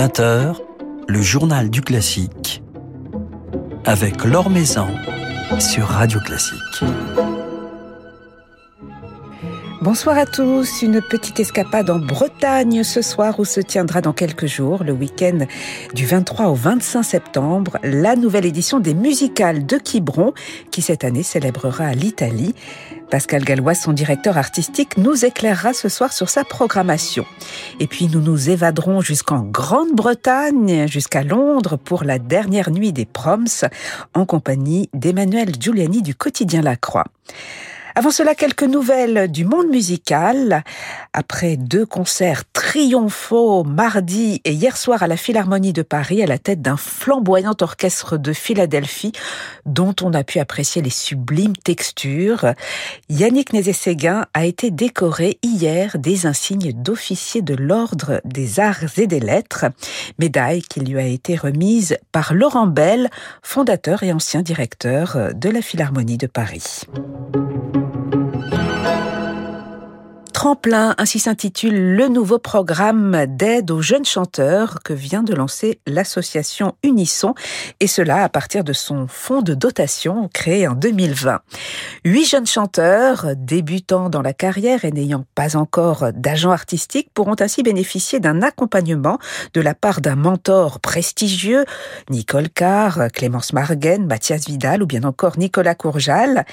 20h, le journal du classique avec Laure Maison sur Radio Classique. Bonsoir à tous. Une petite escapade en Bretagne ce soir où se tiendra dans quelques jours, le week-end du 23 au 25 septembre, la nouvelle édition des musicales de Quiberon qui cette année célébrera l'Italie. Pascal Gallois, son directeur artistique, nous éclairera ce soir sur sa programmation. Et puis nous nous évaderons jusqu'en Grande-Bretagne, jusqu'à Londres pour la dernière nuit des Proms en compagnie d'Emmanuel Giuliani du quotidien La Croix. Avant cela, quelques nouvelles du monde musical. Après deux concerts triomphaux mardi et hier soir à la Philharmonie de Paris à la tête d'un flamboyant orchestre de Philadelphie dont on a pu apprécier les sublimes textures, Yannick Nézet-Séguin a été décoré hier des insignes d'officier de l'Ordre des Arts et des Lettres, médaille qui lui a été remise par Laurent Bell, fondateur et ancien directeur de la Philharmonie de Paris. Tremplin, ainsi s'intitule le nouveau programme d'aide aux jeunes chanteurs que vient de lancer l'association Unisson, et cela à partir de son fonds de dotation créé en 2020. Huit jeunes chanteurs, débutants dans la carrière et n'ayant pas encore d'agent artistique, pourront ainsi bénéficier d'un accompagnement de la part d'un mentor prestigieux, Nicole Carr, Clémence Marguen, Mathias Vidal ou bien encore Nicolas Courjal.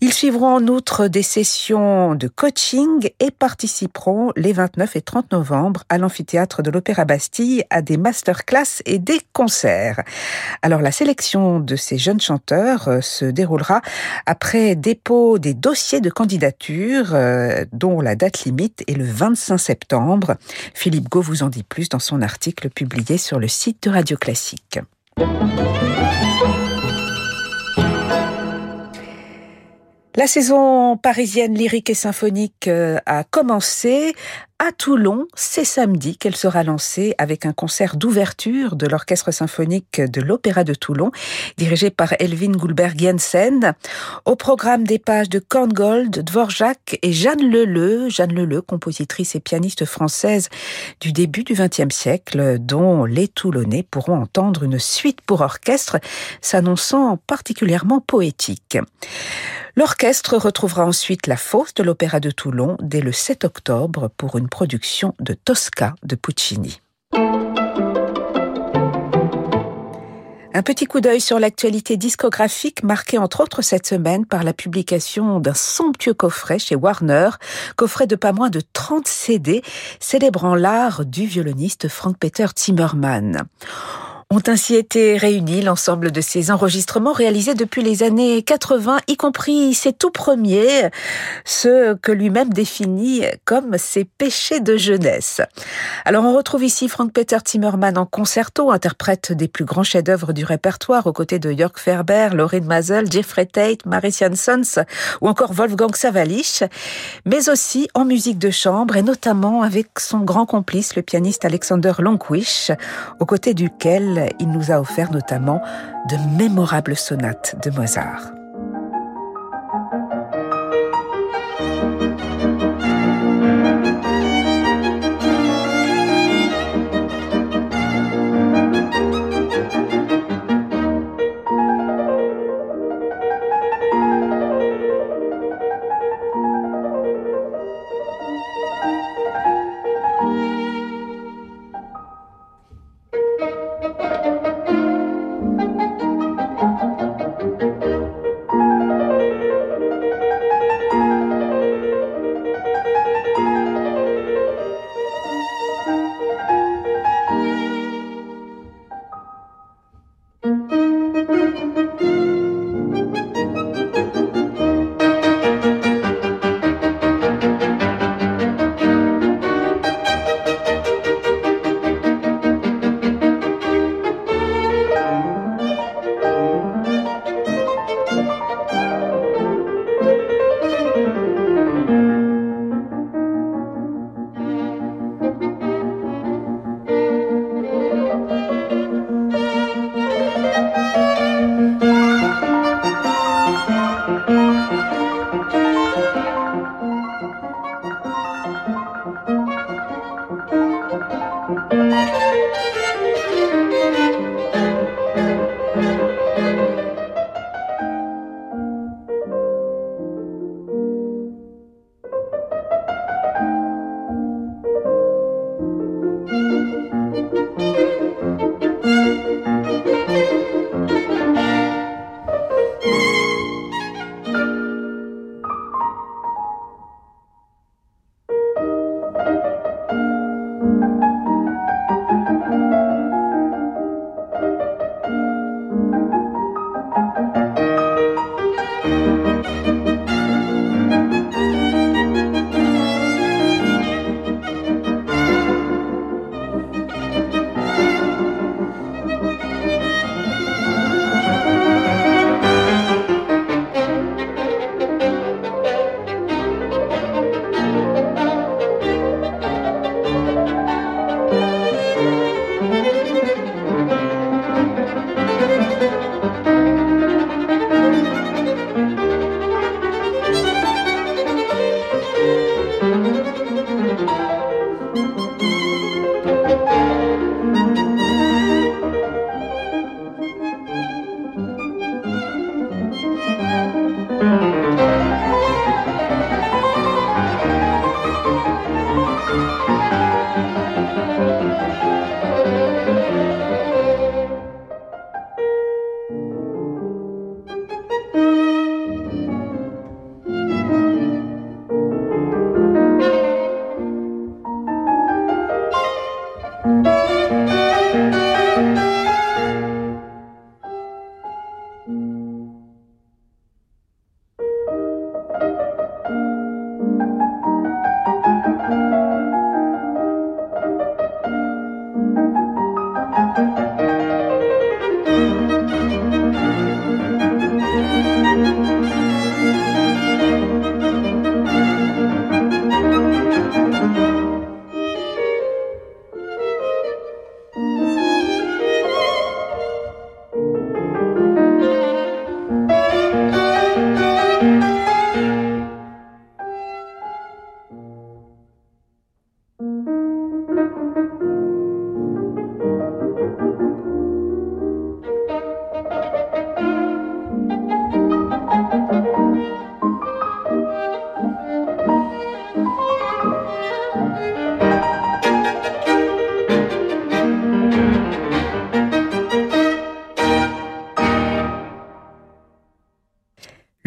Ils suivront en outre des sessions de coaching et participeront les 29 et 30 novembre à l'amphithéâtre de l'Opéra Bastille à des masterclass et des concerts. Alors la sélection de ces jeunes chanteurs euh, se déroulera après dépôt des dossiers de candidature euh, dont la date limite est le 25 septembre. Philippe Gau vous en dit plus dans son article publié sur le site de Radio Classique. La saison parisienne lyrique et symphonique euh, a commencé à Toulon. C'est samedi qu'elle sera lancée avec un concert d'ouverture de l'Orchestre symphonique de l'Opéra de Toulon, dirigé par Elvin Goulberg Jensen. Au programme des pages de Korngold, Dvorak et Jeanne Leleu, Jeanne Leleu, compositrice et pianiste française du début du XXe siècle, dont les Toulonnais pourront entendre une suite pour orchestre s'annonçant particulièrement poétique. L'orchestre retrouvera ensuite la fosse de l'Opéra de Toulon dès le 7 octobre pour une production de Tosca de Puccini. Un petit coup d'œil sur l'actualité discographique marquée entre autres cette semaine par la publication d'un somptueux coffret chez Warner, coffret de pas moins de 30 CD célébrant l'art du violoniste Frank Peter Zimmermann. Ont ainsi été réunis l'ensemble de ces enregistrements réalisés depuis les années 80, y compris ses tout premiers, ceux que lui-même définit comme ses péchés de jeunesse. Alors on retrouve ici Frank Peter Zimmermann en concerto, interprète des plus grands chefs-d'œuvre du répertoire aux côtés de Jörg Ferber, Lauren Mazel, Jeffrey Tate, Maris Jansons ou encore Wolfgang Savalich, mais aussi en musique de chambre et notamment avec son grand complice, le pianiste Alexander Longwish, aux côtés duquel il nous a offert notamment de mémorables sonates de Mozart.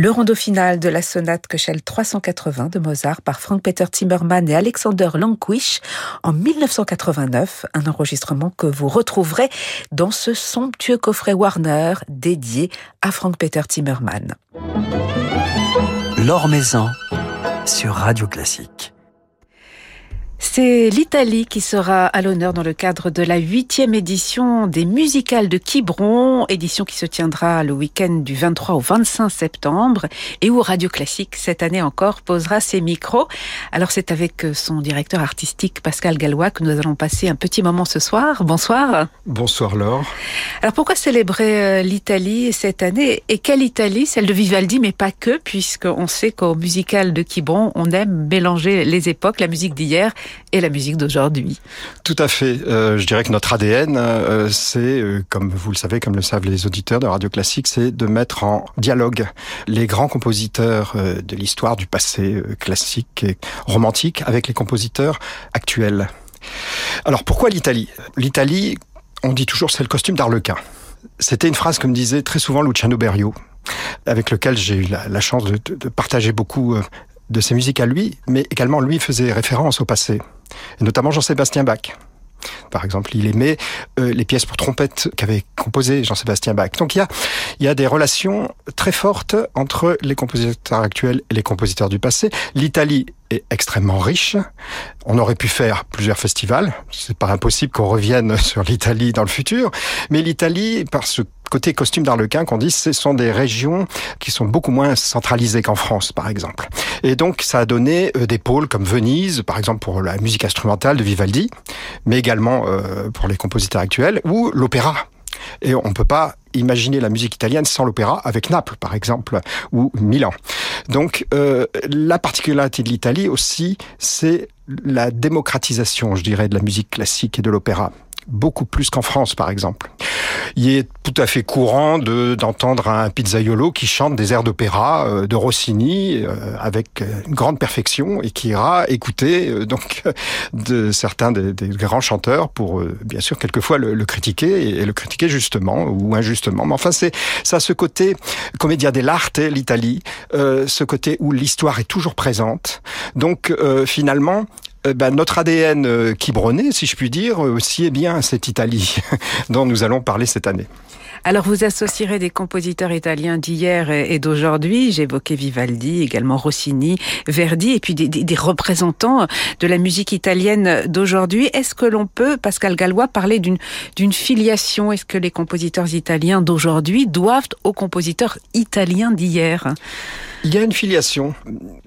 Le rondo final de la sonate Köchel 380 de Mozart par Frank-Peter Zimmermann et Alexander Lanquish en 1989, un enregistrement que vous retrouverez dans ce somptueux coffret Warner dédié à Frank-Peter Maison sur Radio Classique. C'est l'Italie qui sera à l'honneur dans le cadre de la huitième édition des musicales de Quiberon, édition qui se tiendra le week-end du 23 au 25 septembre et où Radio Classique, cette année encore, posera ses micros. Alors c'est avec son directeur artistique Pascal Gallois que nous allons passer un petit moment ce soir. Bonsoir. Bonsoir Laure. Alors pourquoi célébrer euh, l'Italie cette année? Et quelle Italie? Celle de Vivaldi, mais pas que, puisqu'on sait qu'au musical de Quiberon, on aime mélanger les époques, la musique d'hier et la musique d'aujourd'hui. Tout à fait. Euh, je dirais que notre ADN, euh, c'est, euh, comme vous le savez, comme le savent les auditeurs de Radio Classique, c'est de mettre en dialogue les grands compositeurs de l'histoire du passé classique et romantique avec les compositeurs actuels. Alors pourquoi l'Italie? L'Italie, on dit toujours, c'est le costume d'Arlequin. C'était une phrase que me disait très souvent Luciano Berio, avec lequel j'ai eu la, chance de, de, partager beaucoup de ses musiques à lui, mais également lui faisait référence au passé, et notamment Jean-Sébastien Bach. Par exemple, il aimait euh, les pièces pour trompette qu'avait composé Jean-Sébastien Bach. Donc il y a, il y a des relations très fortes entre les compositeurs actuels et les compositeurs du passé. L'Italie est extrêmement riche. On aurait pu faire plusieurs festivals. C'est pas impossible qu'on revienne sur l'Italie dans le futur. Mais l'Italie, par ce côté costume d'Arlequin qu'on dit, ce sont des régions qui sont beaucoup moins centralisées qu'en France, par exemple. Et donc, ça a donné euh, des pôles comme Venise, par exemple pour la musique instrumentale de Vivaldi, mais également euh, pour les compositeurs actuels, ou l'opéra. Et on ne peut pas imaginer la musique italienne sans l'opéra avec Naples, par exemple, ou Milan. Donc, euh, la particularité de l'Italie aussi, c'est la démocratisation, je dirais, de la musique classique et de l'opéra beaucoup plus qu'en France, par exemple. Il est tout à fait courant de d'entendre un pizzaiolo qui chante des airs d'opéra euh, de Rossini euh, avec une grande perfection et qui ira écouter euh, donc de certains des, des, grands chanteurs pour bien sûr quelquefois le, le, critiquer et le critiquer justement ou injustement. Mais enfin c'est ça ce côté comédia dell'arte l'Italie, ce côté où l'histoire est toujours présente. Donc finalement euh, ben, notre ADN euh, qui bronnait, si je puis dire, aussi est bien cette Italie dont nous allons parler cette année. Alors vous associerez des compositeurs italiens d'hier et d'aujourd'hui. J'évoquais Vivaldi, également Rossini, Verdi, et puis des, des, représentants de la musique italienne d'aujourd'hui. Est-ce que l'on peut, Pascal Gallois, parler d'une filiation? Est-ce que les compositeurs italiens d'aujourd'hui doivent aux compositeurs italiens d'hier? Il y a une filiation.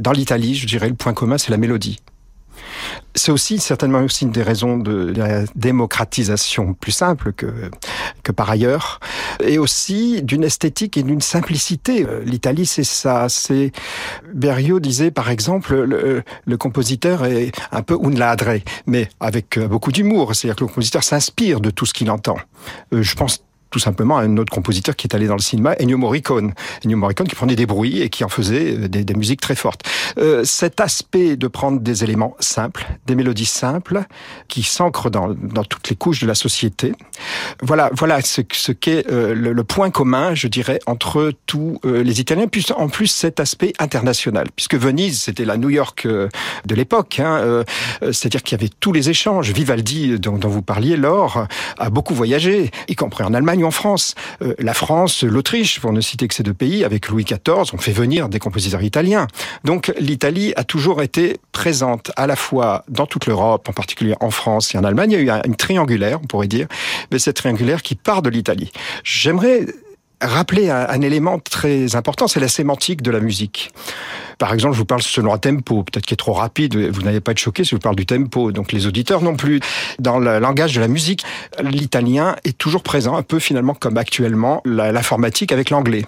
Dans l'Italie, je dirais, le point commun, c'est la mélodie. C'est aussi certainement aussi une des raisons de la démocratisation plus simple que, que par ailleurs, et aussi d'une esthétique et d'une simplicité. L'Italie, c'est ça. C'est Berio disait par exemple, le, le, compositeur est un peu un ladre, mais avec beaucoup d'humour. C'est-à-dire que le compositeur s'inspire de tout ce qu'il entend. Euh, je pense tout simplement un autre compositeur qui est allé dans le cinéma, Ennio Morricone. Ennio Morricone qui prenait des bruits et qui en faisait euh, des, musiques très fortes. Euh, cet aspect de prendre des éléments simples, des mélodies simples, qui s'ancrent dans, dans toutes les couches de la société, voilà, voilà ce, ce qu'est euh, le, le, point commun, je dirais, entre tous euh, les Italiens. Puis en plus cet aspect international, puisque Venise c'était la New York euh, de l'époque, hein, c'est-à-dire qu'il y avait tous les échanges. Vivaldi, dont, dont vous parliez, Laure, a beaucoup voyagé, y compris en Allemagne en France. Euh, la France, l'Autriche, pour ne citer que ces deux pays, avec Louis XIV, ont fait venir des compositeurs italiens. Donc l'Italie a toujours été présente à la fois dans toute l'Europe, en particulier en France et en Allemagne. Il y a eu une triangulaire, on pourrait dire, mais cette triangulaire qui part de l'Italie. J'aimerais rappeler un, un, élément très important, c'est la sémantique de la musique. Par exemple, je vous parle selon un tempo, peut-être qui est trop rapide, vous n'allez pas être choqué si je vous parle du tempo, donc les auditeurs non plus. Dans le langage de la musique, l'italien est toujours présent, un peu finalement comme actuellement l'informatique avec l'anglais.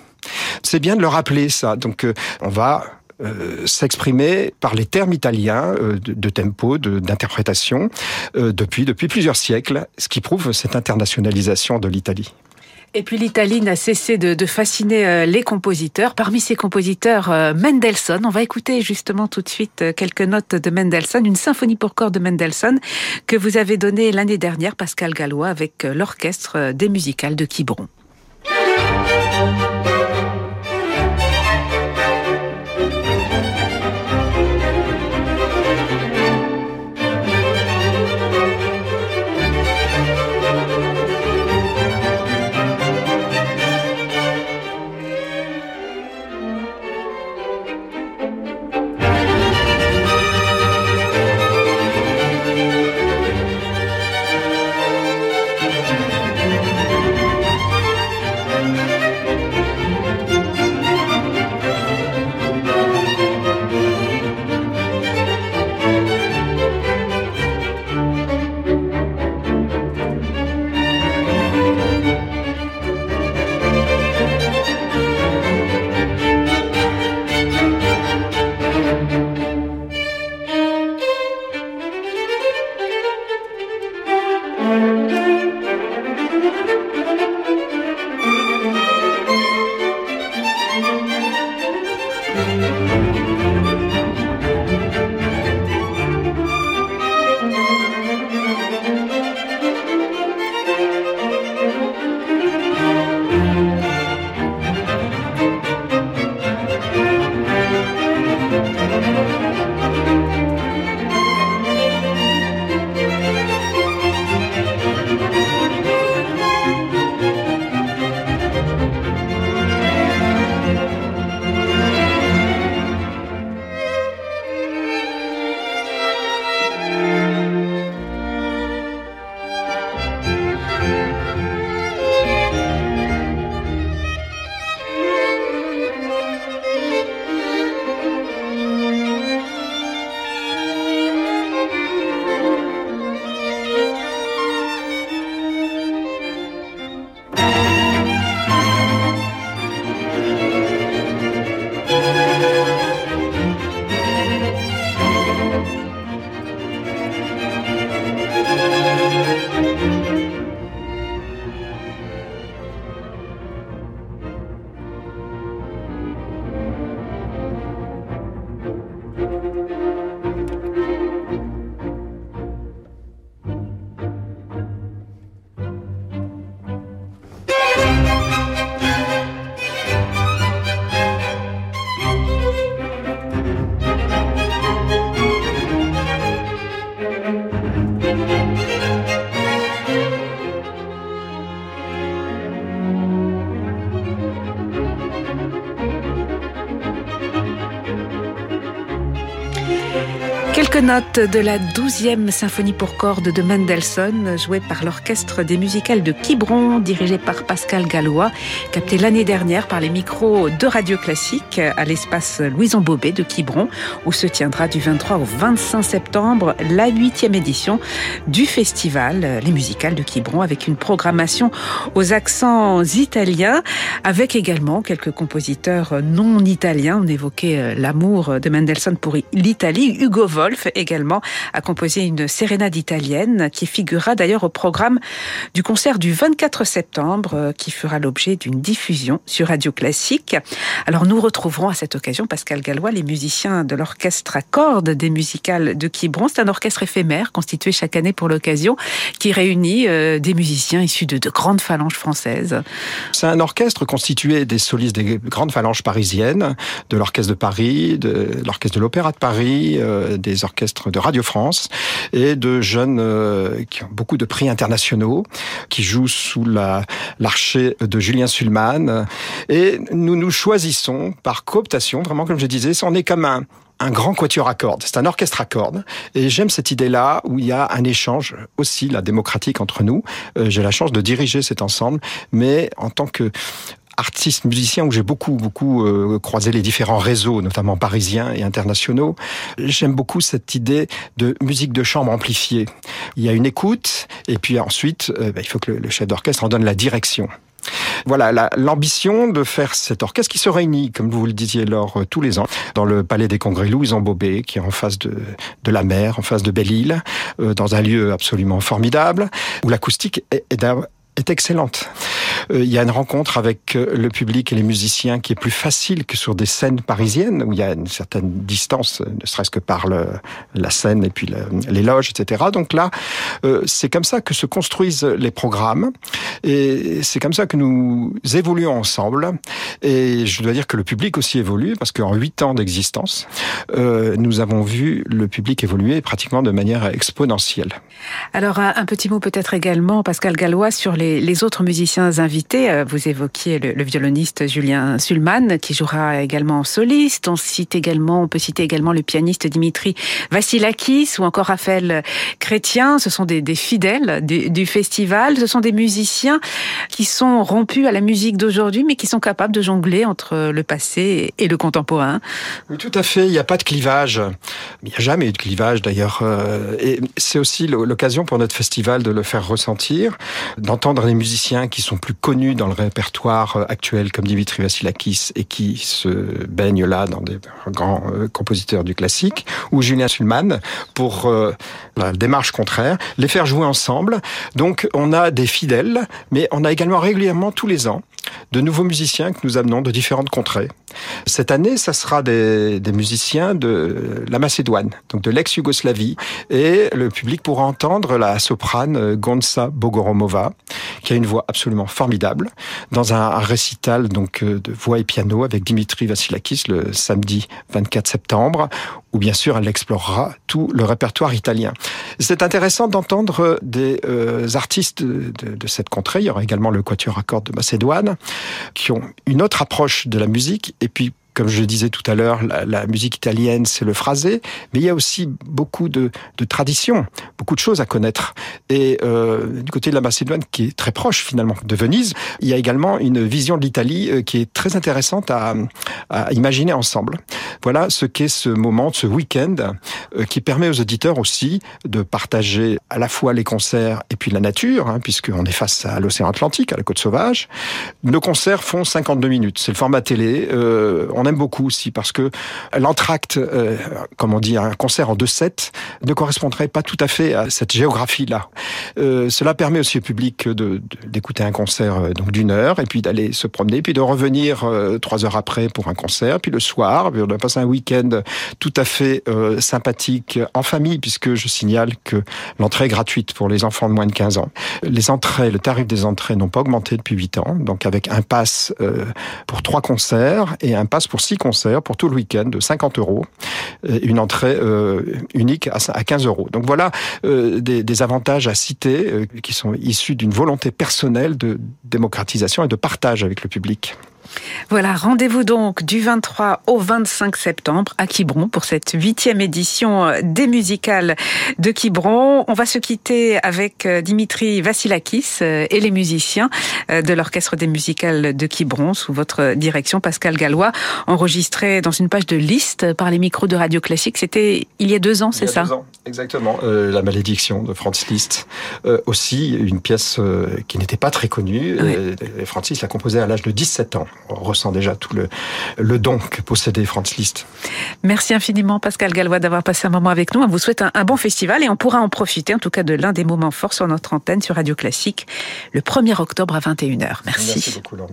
C'est bien de le rappeler ça, donc euh, on va euh, s'exprimer par les termes italiens euh, de, de, tempo, d'interprétation, euh, depuis, depuis plusieurs siècles, ce qui prouve cette internationalisation de l'Italie. Et puis l'Italie n'a cessé de, fasciner euh, les compositeurs. Parmi ces compositeurs, euh, Mendelssohn. On va écouter justement tout de suite euh, quelques notes de Mendelssohn, une symphonie pour corps de Mendelssohn que vous avez donnée l'année dernière, Pascal Gallois, avec l'orchestre des musicales de Quiberon. Notes de la 12e symphonie pour cordes de Mendelssohn, jouée par l'orchestre des musicales de Quiberon, dirigé par Pascal Gallois, capté l'année dernière par les micros de Radio Classique à l'espace Louison Bobet de Quiberon, où se tiendra du 23 au 25 septembre la huitième édition du festival Les Musicales de Quiberon, avec une programmation aux accents italiens, avec également quelques compositeurs non italiens. On évoquait l'amour de Mendelssohn pour l'Italie. Hugo Vol également a composé une sérénade italienne qui figurera d'ailleurs au programme du concert du 24 septembre euh, qui fera l'objet d'une diffusion sur Radio Classique. Alors nous retrouverons à cette occasion Pascal Gallois, les musiciens de l'orchestre à cordes des musicales de Quiberon. C'est un orchestre éphémère constitué chaque année pour l'occasion qui réunit euh, des musiciens issus de, de grandes phalanges françaises. C'est un orchestre constitué des solistes des grandes phalanges parisiennes, de l'orchestre de Paris, de l'orchestre de l'Opéra de Paris, euh, des orchestres de Radio France et de jeunes euh, qui ont beaucoup de prix internationaux, qui jouent sous la l'archer de Julien Sulman. Et nous nous choisissons par cooptation, vraiment comme je disais, on est comme un, un grand quatuor à cordes. C'est un orchestre à cordes. Et j'aime cette idée-là où il y a un échange aussi, la démocratique entre nous. Euh, J'ai la chance de diriger cet ensemble, mais en tant que artiste, musicien, où j'ai beaucoup, beaucoup euh, croisé les différents réseaux, notamment parisiens et internationaux. J'aime beaucoup cette idée de musique de chambre amplifiée. Il y a une écoute, et puis ensuite, euh, bah, il faut que le, chef d'orchestre en donne la direction. Voilà l'ambition de faire cet orchestre qui se réunit, comme vous le disiez, lors euh, tous les ans, dans le Palais des Congrès Louison Bobet, qui est en face de, de la mer, en face de Belle-Île, euh, dans un lieu absolument formidable, où l'acoustique est, est est excellente. Euh, il y a une rencontre avec euh, le public et les musiciens qui est plus facile que sur des scènes parisiennes où il y a une certaine distance, ne serait-ce que par le, la scène et puis le, les loges, etc. Donc là, euh, c'est comme ça que se construisent les programmes et c'est comme ça que nous évoluons ensemble. Et je dois dire que le public aussi évolue parce qu'en huit ans d'existence, euh, nous avons vu le public évoluer pratiquement de manière exponentielle. Alors un petit mot peut-être également, Pascal Gallois, sur les, autres musiciens invités. Euh, vous évoquiez le, violoniste Julien Sulman, qui jouera également en soliste. On cite également, on peut citer également le pianiste Dimitri Vassilakis ou encore Raphaël Chrétien. Ce sont des, fidèles du, festival. Ce sont des musiciens qui sont rompus à la musique d'aujourd'hui, mais qui sont capables de jongler entre le passé et le contemporain. Tout à fait. Il n'y a pas de clivage. Il n'y a jamais eu de clivage d'ailleurs. Euh, et c'est aussi l'occasion pour notre festival de le faire ressentir d'entendre des musiciens qui sont plus connus dans le répertoire euh, actuel, comme Dimitri Vassilakis, et qui se baignent là dans des grands euh, compositeurs du classique, ou Julien Sulman, pour euh, la démarche contraire, les faire jouer ensemble. Donc on a des fidèles, mais on a également régulièrement tous les ans de nouveaux musiciens que nous amenons de différentes contrées. Cette année, ça sera des, des musiciens de la Macédoine, donc de l'ex-Yougoslavie, et le public pourra entendre la soprane Gonza Bogoromova, qui a une voix absolument formidable, dans un, récital donc de voix et piano avec Dimitri Vassilakis le samedi 24 septembre, où bien sûr elle explorera tout le répertoire italien. C'est intéressant d'entendre des euh, artistes de, de, cette contrée. Il y aura également le Quatuor à cordes de Macédoine, qui ont une autre approche de la musique, et puis comme je disais tout à l'heure, la, musique italienne, c'est le phrasé, mais il y a aussi beaucoup de, traditions, beaucoup de choses à connaître. Et euh, du côté de la Macédoine, qui est très proche finalement de Venise, il y a également une vision de l'Italie euh, qui est très intéressante à, imaginer ensemble. Voilà ce qu'est ce moment, ce week-end, euh, qui permet aux auditeurs aussi de partager à la fois les concerts et puis la nature, hein, puisqu'on est face à l'océan Atlantique, à la côte sauvage. Nos concerts font 52 minutes, c'est le format télé. Aime beaucoup aussi parce que l'entracte, euh, comme on dit, un concert en deux sets, ne correspondrait pas tout à fait à cette géographie-là. Euh, cela permet aussi au public d'écouter un concert euh, donc d'une heure et puis d'aller se promener, puis de revenir euh, trois heures après pour un concert, puis le soir, puis on a passé un week-end tout à fait sympathique en famille, puisque je signale que l'entrée est gratuite pour les enfants de moins de 15 ans. Les entrées, le tarif des entrées n'ont pas augmenté depuis 8 ans, donc avec un pass pour trois concerts et un pass pour six concerts pour tout le week-end de 50 euros, une entrée euh, unique à 15 euros. Donc voilà euh, des, des, avantages à citer euh, qui sont issus d'une volonté personnelle de démocratisation et de partage avec le public. Voilà, rendez-vous donc du 23 au 25 septembre à Quiberon pour cette huitième édition des musicales de Quiberon. On va se quitter avec euh, Dimitri Vassilakis euh, et les musiciens euh, de l'Orchestre des musicales de Quiberon sous votre direction, Pascal Gallois, enregistré dans une page de liste par les micros de Radio Classique. C'était il y a deux ans, c'est ça deux ans, exactement. La malédiction de Franz Liszt. aussi, une pièce qui n'était pas très connue. Oui. Franz l'a composée à l'âge de 17 ans. On ressent déjà tout le, le don que possédait Franz Liszt. Merci infiniment, Pascal Gallois, d'avoir passé un moment avec nous. On vous souhaite un, un bon festival et on pourra en profiter, en tout cas, de l'un des moments forts sur notre antenne sur Radio Classique le 1er octobre à 21h. Merci. Merci beaucoup, Laure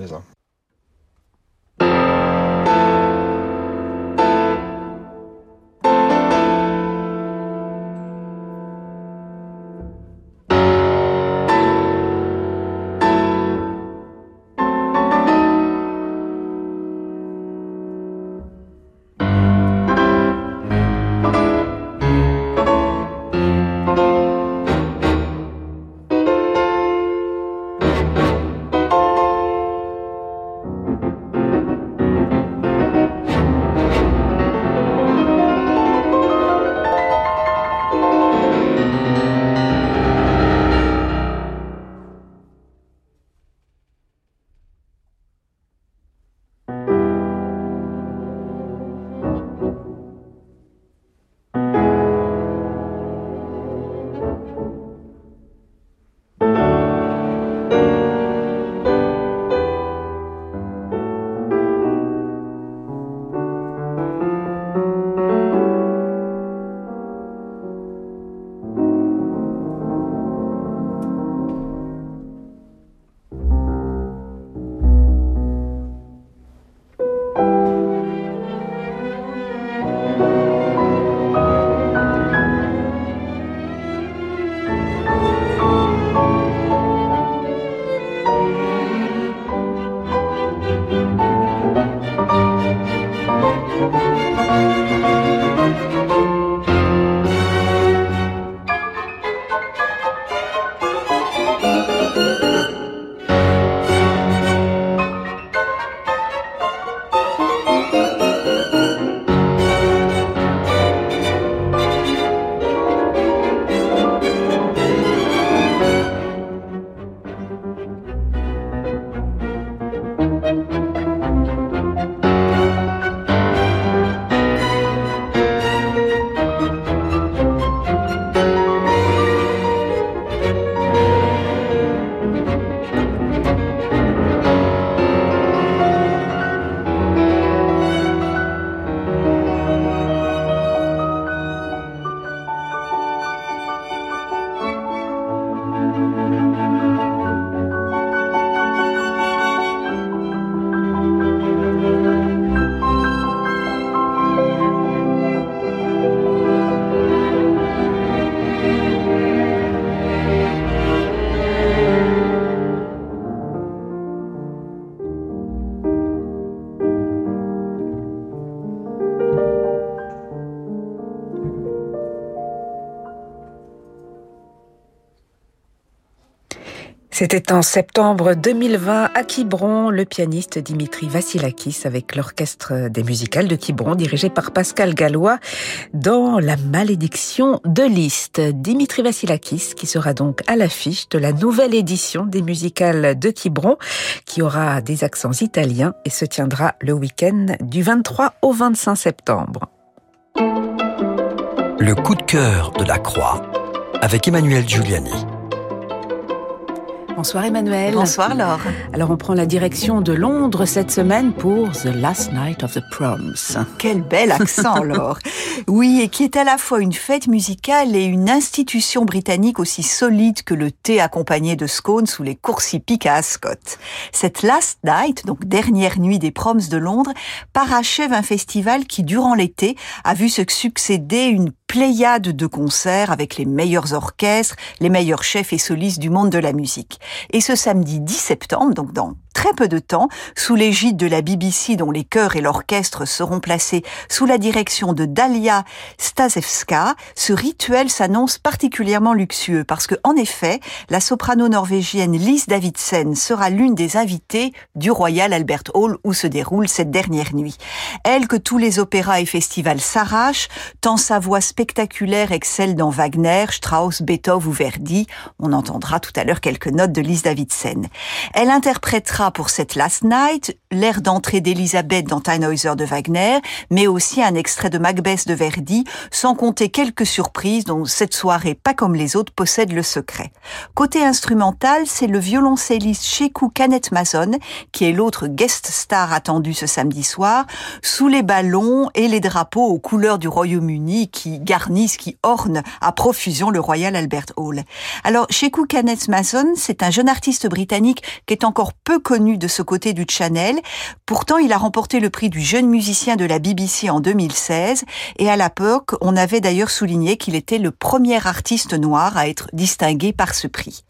C'était en septembre 2020 à Quiberon, le pianiste Dimitri Vassilakis avec l'orchestre des musicales de Quiberon dirigé par Pascal Gallois dans La malédiction de Liszt. Dimitri Vassilakis qui sera donc à l'affiche de la nouvelle édition des musicales de Quiberon qui aura des accents italiens et se tiendra le week-end du 23 au 25 septembre. Le coup de cœur de la Croix avec Emmanuel Giuliani. Bonsoir Emmanuel. Bonsoir Laure. Alors on prend la direction de Londres cette semaine pour The Last Night of the Proms. Quel bel accent Laure. Oui, et qui est à la fois une fête musicale et une institution britannique aussi solide que le thé accompagné de scones sous les courses hippiques à Ascot. Cette Last Night, donc dernière nuit des Proms de Londres, parachève un festival qui, durant l'été, a vu se succéder une pléiade de concerts avec les meilleurs orchestres, les meilleurs chefs et solistes du monde de la musique. Et ce samedi 10 septembre, donc dans très peu de temps, sous l'égide de la BBC dont les chœurs et l'orchestre seront placés sous la direction de Dalia Stasevska, ce rituel s'annonce particulièrement luxueux parce que, en effet, la soprano norvégienne Lise Davidsen sera l'une des invitées du Royal Albert Hall où se déroule cette dernière nuit. Elle que tous les opéras et festivals s'arrachent, tant sa voix spectaculaire excelle dans Wagner, Strauss, Beethoven ou Verdi. On entendra tout à l'heure quelques notes de Lise Davidsen. Elle interprétera pour cette Last Night l'air d'entrée d'Elisabeth dans Tannhäuser de Wagner, mais aussi un extrait de Macbeth de Verdi, sans compter quelques surprises dont cette soirée, pas comme les autres, possède le secret. Côté instrumental, c'est le violoncelliste Sheku Kanet Mason, qui est l'autre guest star attendu ce samedi soir, sous les ballons et les drapeaux aux couleurs du Royaume-Uni qui garnissent, qui ornent à profusion le Royal Albert Hall. Alors, Sheku Kanet Mason, c'est un jeune artiste britannique qui est encore peu connu de ce côté du Channel. Pourtant, il a remporté le prix du jeune musicien de la BBC en 2016 et à l'époque, on avait d'ailleurs souligné qu'il était le premier artiste noir à être distingué par ce prix.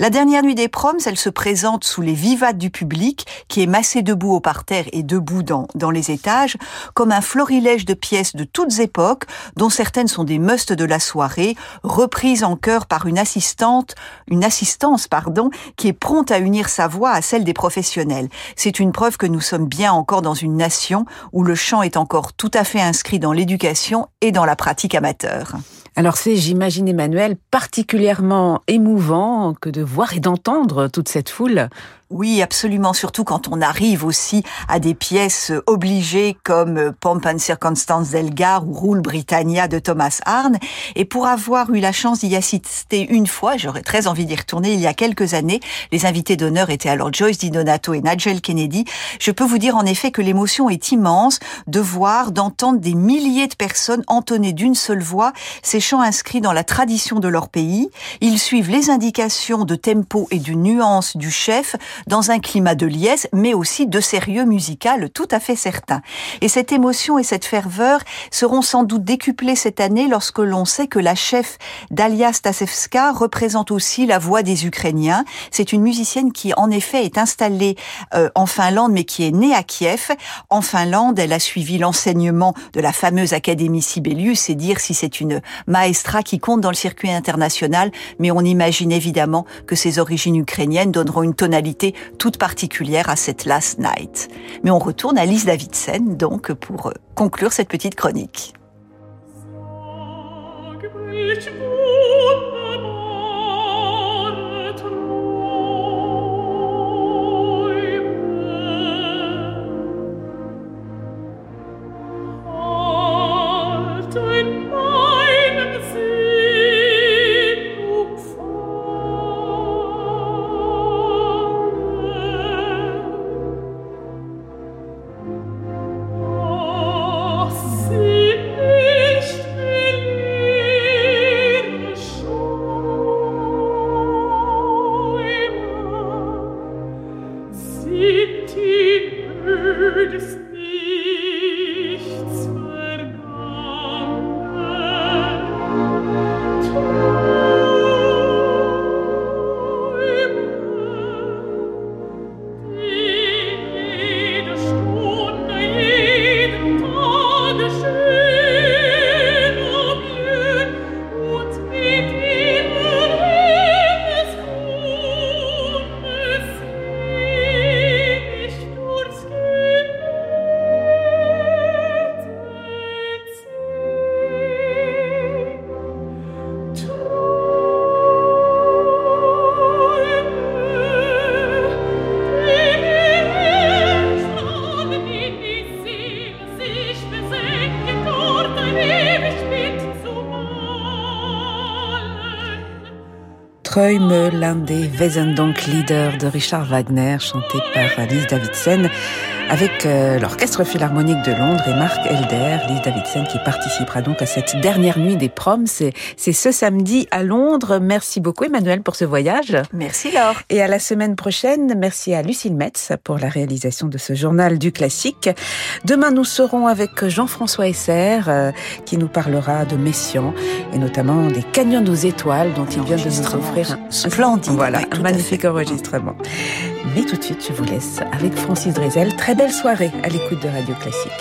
La dernière nuit des proms, elle se présente sous les vivates du public qui est massé debout au parterre et debout dans, dans les étages comme un florilège de pièces de toutes époques dont certaines sont des musts de la soirée, reprises en chœur par une assistante, une assistance, pardon, qui est prompte à unir sa voix à celle des C'est une preuve que nous sommes bien encore dans une nation où le chant est encore tout à fait inscrit dans l'éducation et dans la pratique amateur. Alors c'est, j'imagine Emmanuel, particulièrement émouvant que de voir et d'entendre toute cette foule. Oui, absolument, surtout quand on arrive aussi à des pièces obligées comme Pomp and Circumstance d'Elgar ou Rule Britannia de Thomas Arne. Et pour avoir eu la chance d'y assister une fois, j'aurais très envie d'y retourner il y a quelques années, les invités d'honneur étaient alors Joyce DiDonato et Nigel Kennedy. Je peux vous dire en effet que l'émotion est immense de voir, d'entendre des milliers de personnes entonner d'une seule voix ces chants inscrits dans la tradition de leur pays. Ils suivent les indications de tempo et de nuance du chef dans un climat de liesse, mais aussi de sérieux musical tout à fait certain. Et cette émotion et cette ferveur seront sans doute décuplées cette année lorsque l'on sait que la chef Dalia Stasevska représente aussi la voix des Ukrainiens. C'est une musicienne qui, en effet, est installée euh, en Finlande, mais qui est née à Kiev. En Finlande, elle a suivi l'enseignement de la fameuse Académie Sibelius, et dire si c'est une maestra qui compte dans le circuit international, mais on imagine évidemment que ses origines ukrainiennes donneront une tonalité toute particulière à cette Last Night. Mais on retourne à Lise Davidsen, donc, pour euh, conclure cette petite chronique. L'un des Wesendonck-Leaders de Richard Wagner, chanté par Alice Davidsen avec euh, l'Orchestre Philharmonique de Londres et Marc Elder, Lise Davidson qui participera donc à cette dernière nuit des proms. C'est ce samedi à Londres. Merci beaucoup Emmanuel pour ce voyage. Merci Laure. Et à la semaine prochaine, merci à Lucille Metz pour la réalisation de ce journal du classique. Demain, nous serons avec Jean-François Esser euh, qui nous parlera de Messian et notamment des canyons aux étoiles dont il vient de nous offrir un splendide. Voilà, un magnifique enregistrement. Mais tout de suite, je vous laisse avec Francis Drezel. Très belle soirée à l'écoute de Radio Classique.